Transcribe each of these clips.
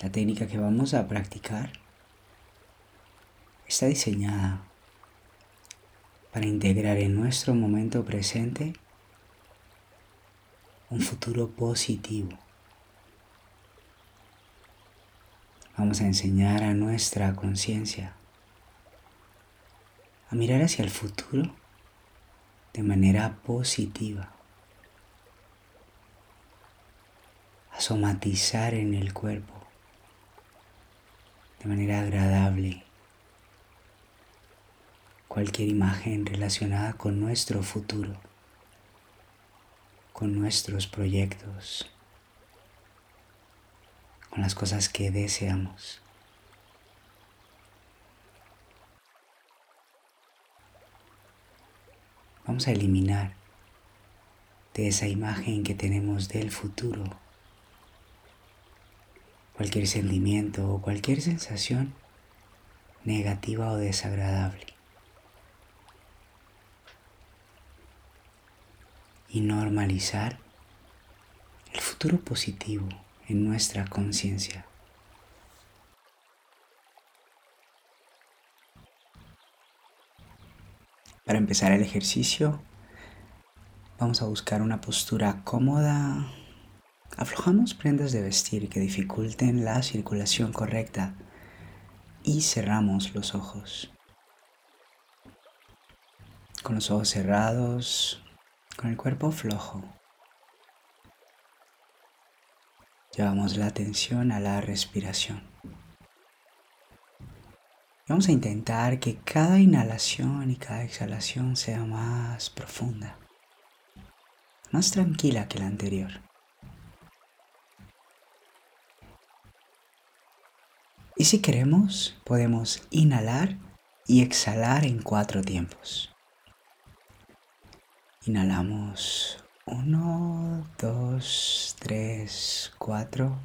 La técnica que vamos a practicar está diseñada para integrar en nuestro momento presente un futuro positivo. Vamos a enseñar a nuestra conciencia a mirar hacia el futuro de manera positiva, a somatizar en el cuerpo de manera agradable cualquier imagen relacionada con nuestro futuro, con nuestros proyectos, con las cosas que deseamos. Vamos a eliminar de esa imagen que tenemos del futuro cualquier sentimiento o cualquier sensación negativa o desagradable. Y normalizar el futuro positivo en nuestra conciencia. Para empezar el ejercicio, vamos a buscar una postura cómoda. Aflojamos prendas de vestir que dificulten la circulación correcta y cerramos los ojos. Con los ojos cerrados, con el cuerpo flojo. Llevamos la atención a la respiración. Vamos a intentar que cada inhalación y cada exhalación sea más profunda, más tranquila que la anterior. Y si queremos, podemos inhalar y exhalar en cuatro tiempos. Inhalamos 1, 2, 3, 4.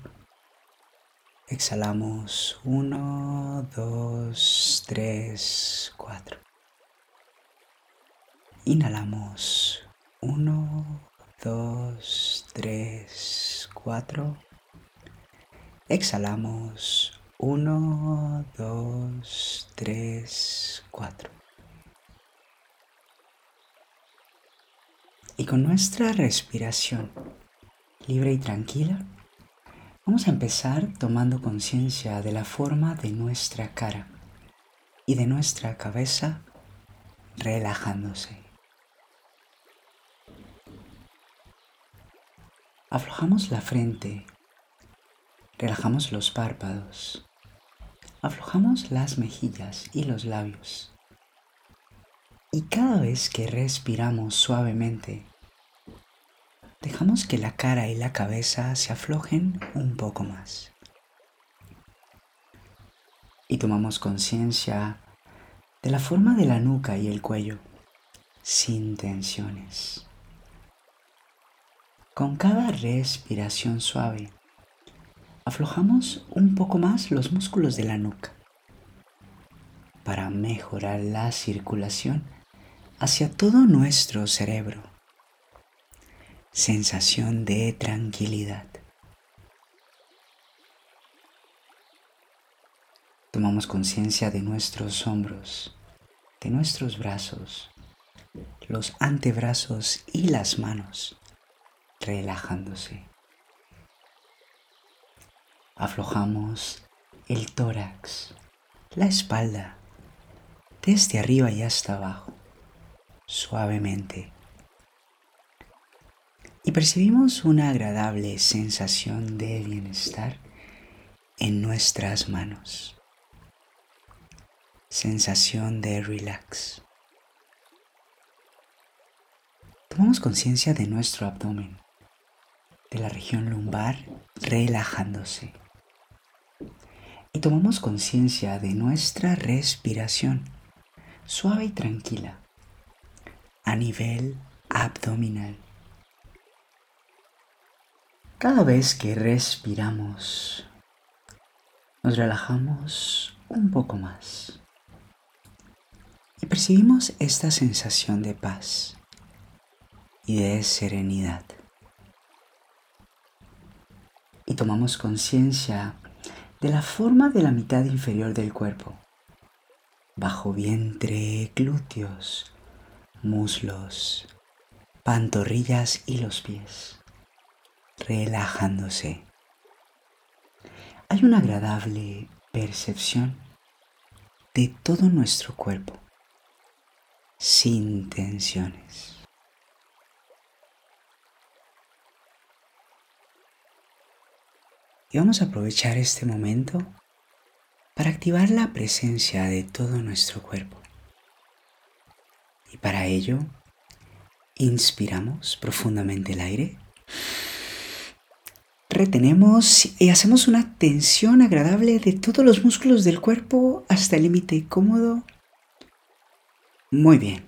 Exhalamos 1, 2, 3, 4. Inhalamos 1, 2, 3, 4. Exhalamos 1, 2, 3, 4. Y con nuestra respiración libre y tranquila, Vamos a empezar tomando conciencia de la forma de nuestra cara y de nuestra cabeza relajándose. Aflojamos la frente, relajamos los párpados, aflojamos las mejillas y los labios. Y cada vez que respiramos suavemente, dejamos que la cara y la cabeza se aflojen un poco más. Y tomamos conciencia de la forma de la nuca y el cuello, sin tensiones. Con cada respiración suave, aflojamos un poco más los músculos de la nuca para mejorar la circulación hacia todo nuestro cerebro sensación de tranquilidad. Tomamos conciencia de nuestros hombros, de nuestros brazos, los antebrazos y las manos, relajándose. Aflojamos el tórax, la espalda, desde arriba y hasta abajo, suavemente y percibimos una agradable sensación de bienestar en nuestras manos. Sensación de relax. Tomamos conciencia de nuestro abdomen, de la región lumbar relajándose. Y tomamos conciencia de nuestra respiración suave y tranquila a nivel abdominal. Cada vez que respiramos, nos relajamos un poco más y percibimos esta sensación de paz y de serenidad. Y tomamos conciencia de la forma de la mitad inferior del cuerpo, bajo vientre, glúteos, muslos, pantorrillas y los pies, relajándose. Hay una agradable percepción de todo nuestro cuerpo, sin tensiones. Y vamos a aprovechar este momento para activar la presencia de todo nuestro cuerpo. Y para ello, inspiramos profundamente el aire, retenemos y hacemos una tensión agradable de todos los músculos del cuerpo hasta el límite cómodo. Muy bien.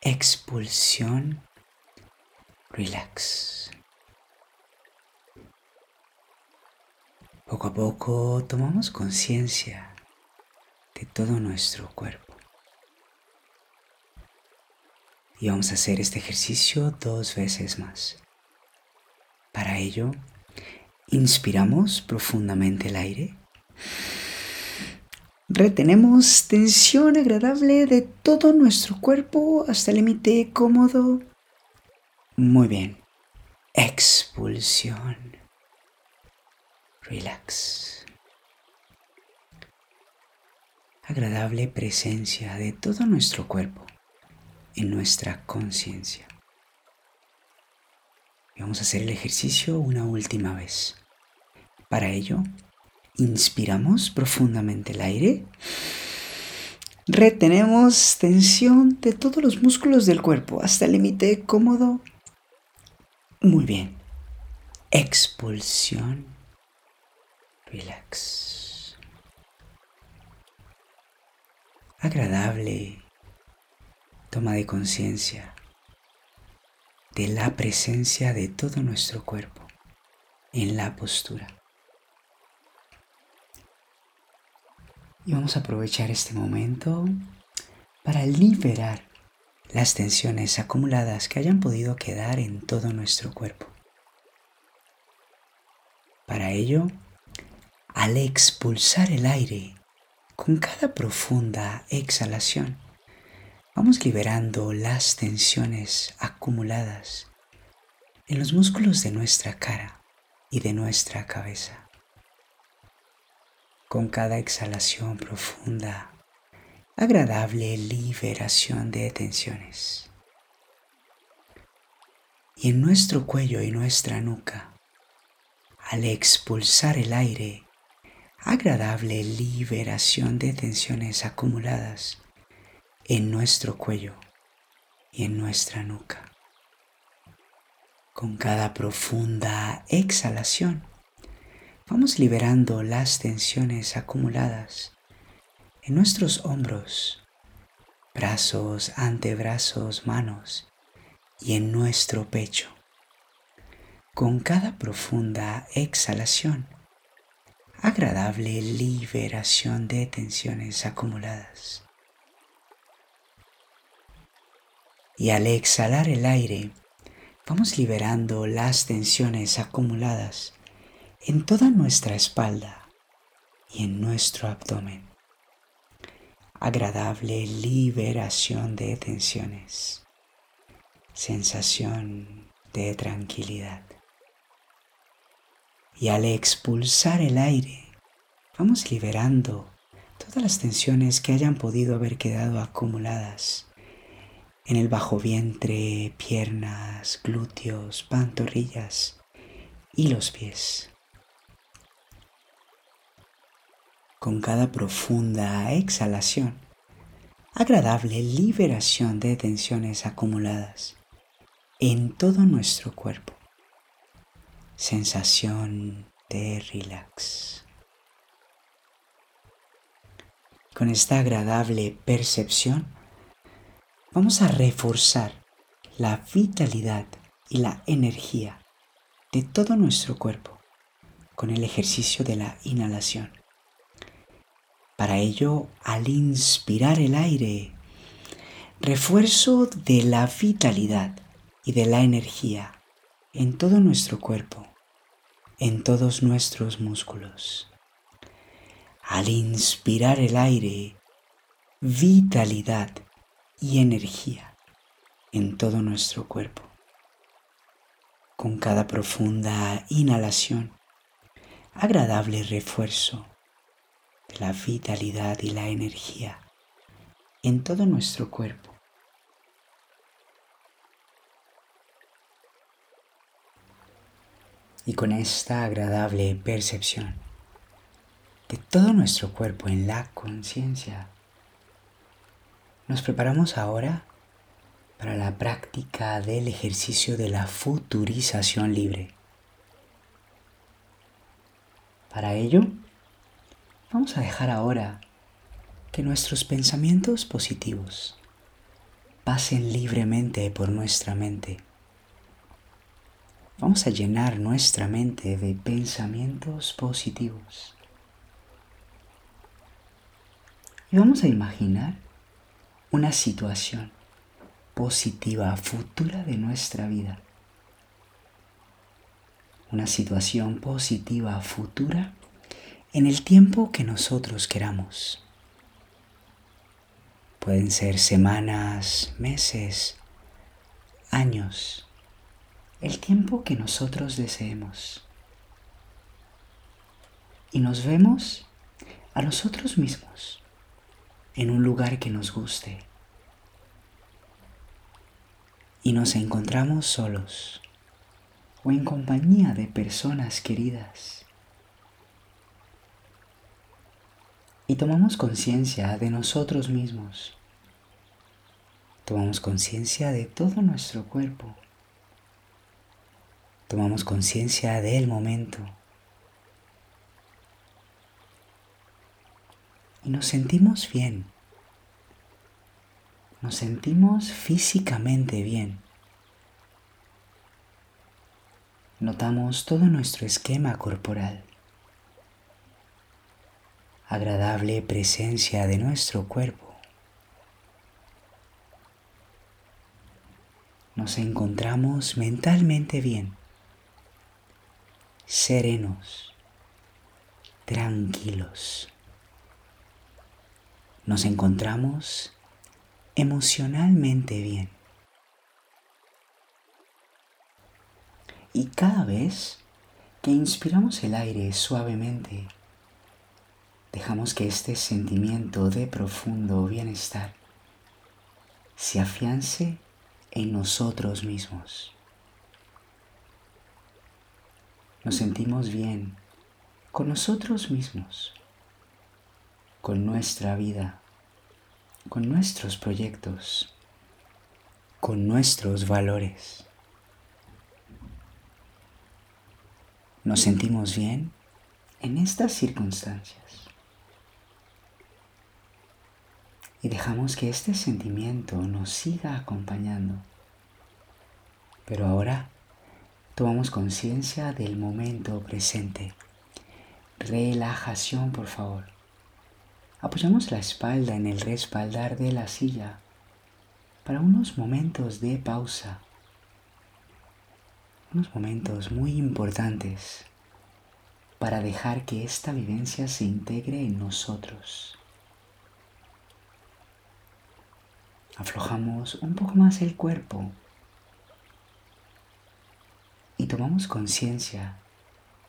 Expulsión. Relax. Poco a poco tomamos conciencia de todo nuestro cuerpo. Y vamos a hacer este ejercicio dos veces más. Para ello, inspiramos profundamente el aire. Retenemos tensión agradable de todo nuestro cuerpo hasta el límite cómodo. Muy bien. Expulsión relax. Agradable presencia de todo nuestro cuerpo en nuestra conciencia. Vamos a hacer el ejercicio una última vez. Para ello, inspiramos profundamente el aire. Retenemos tensión de todos los músculos del cuerpo hasta el límite cómodo. Muy bien. Expulsión relax. Agradable toma de conciencia de la presencia de todo nuestro cuerpo en la postura. Y vamos a aprovechar este momento para liberar las tensiones acumuladas que hayan podido quedar en todo nuestro cuerpo. Para ello, al expulsar el aire con cada profunda exhalación, vamos liberando las tensiones acumuladas en los músculos de nuestra cara y de nuestra cabeza. Con cada exhalación profunda, agradable liberación de tensiones. Y en nuestro cuello y nuestra nuca, al expulsar el aire, agradable liberación de tensiones acumuladas en nuestro cuello y en nuestra nuca. Con cada profunda exhalación, vamos liberando las tensiones acumuladas en nuestros hombros, brazos, antebrazos, manos y en nuestro pecho. Con cada profunda exhalación, agradable liberación de tensiones acumuladas. Y al exhalar el aire, vamos liberando las tensiones acumuladas en toda nuestra espalda y en nuestro abdomen. Agradable liberación de tensiones. Sensación de tranquilidad y al expulsar el aire vamos liberando todas las tensiones que hayan podido haber quedado acumuladas en el bajo vientre, piernas, glúteos, pantorrillas y los pies. Con cada profunda exhalación, agradable liberación de tensiones acumuladas en todo nuestro cuerpo sensación de relax. Con esta agradable percepción, vamos a reforzar la vitalidad y la energía de todo nuestro cuerpo con el ejercicio de la inhalación. Para ello, al inspirar el aire, refuerzo de la vitalidad y de la energía en todo nuestro cuerpo en todos nuestros músculos. al inspirar el aire, vitalidad y energía en todo nuestro cuerpo. Con cada profunda inhalación, agradable refuerzo de la vitalidad y la energía en todo nuestro cuerpo. Y con esta agradable percepción, de todo nuestro cuerpo en la conciencia. Nos preparamos ahora para la práctica del ejercicio de la futurización libre. Para ello, vamos a dejar ahora que nuestros pensamientos positivos pasen libremente por nuestra mente. Vamos a llenar nuestra mente de pensamientos positivos. Y vamos a imaginar una situación positiva futura de nuestra vida. Una situación positiva futura en el tiempo que nosotros queramos. Pueden ser semanas, meses, años, el tiempo que nosotros deseemos. Y nos vemos a nosotros mismos en un lugar que nos guste y nos encontramos solos o en compañía de personas queridas. Y tomamos conciencia de nosotros mismos. Tomamos conciencia de todo nuestro cuerpo. Tomamos conciencia del momento. y nos sentimos bien. Nos sentimos físicamente bien. Notamos todo nuestro esquema corporal. Agradable presencia de nuestro cuerpo. Nos encontramos mentalmente bien, serenos, tranquilos nos encontramos emocionalmente bien. Y cada vez que inspiramos el aire suavemente, dejamos que este sentimiento de profundo bienestar se afiance en nosotros mismos. Nos sentimos bien con nosotros mismos con nuestra vida, con nuestros proyectos, con nuestros valores. Nos sentimos bien en estas circunstancias y dejamos que este sentimiento nos siga acompañando. Pero ahora tomamos conciencia del momento presente. Relajación, por favor. Apoyamos la espalda en el respaldar de la silla para unos momentos de pausa, unos momentos muy importantes para dejar que esta vivencia se integre en nosotros. Aflojamos un poco más el cuerpo y tomamos conciencia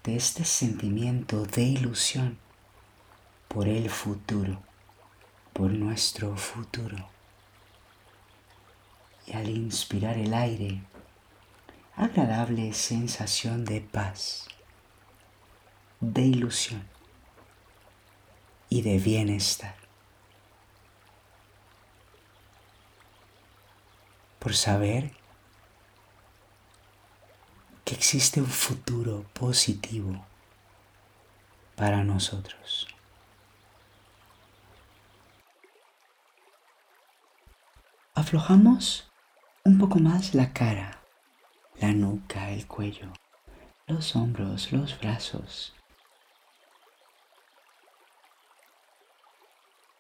de este sentimiento de ilusión por el futuro, por nuestro futuro. Y al inspirar el aire, agradable sensación de paz, de ilusión y de bienestar. Por saber existe un futuro positivo para nosotros. Aflojamos un poco más la cara, la nuca, el cuello, los hombros, los brazos.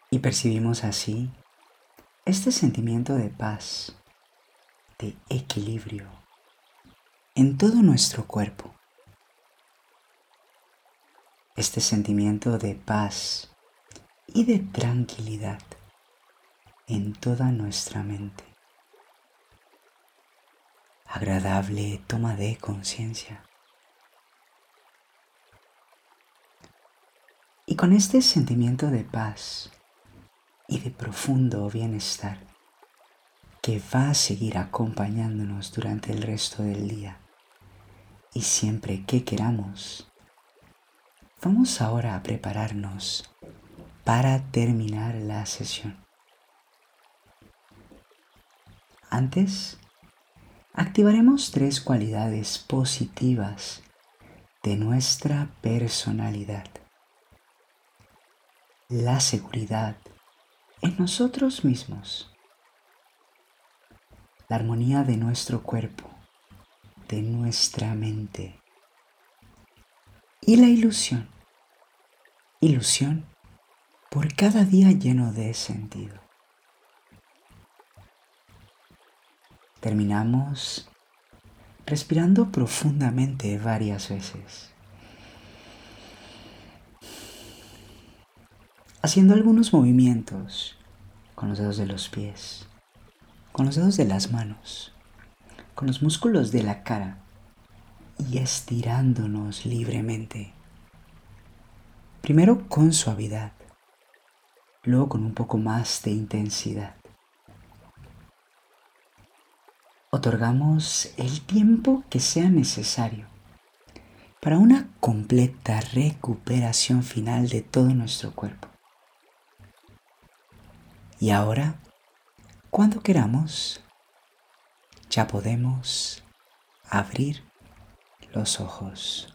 Y percibimos así este sentimiento de paz, de equilibrio en todo nuestro cuerpo. Este sentimiento de paz y de tranquilidad en toda nuestra mente. Agradable toma de conciencia. Y con este sentimiento de paz y de profundo bienestar que va a seguir acompañándonos durante el resto del día y siempre que queramos, vamos ahora a prepararnos para terminar la sesión. Antes, activaremos tres cualidades positivas de nuestra personalidad. La seguridad en nosotros mismos. La armonía de nuestro cuerpo, de nuestra mente. Y la ilusión. Ilusión por cada día lleno de sentido. Terminamos respirando profundamente varias veces. Haciendo algunos movimientos con los dedos de los pies, con los dedos de las manos, con los músculos de la cara y estirándonos libremente. Primero con suavidad luego con un poco más de intensidad. Otorgamos el tiempo que sea necesario para una completa recuperación final de todo nuestro cuerpo. Y ahora, cuando queramos, ya podemos abrir los ojos.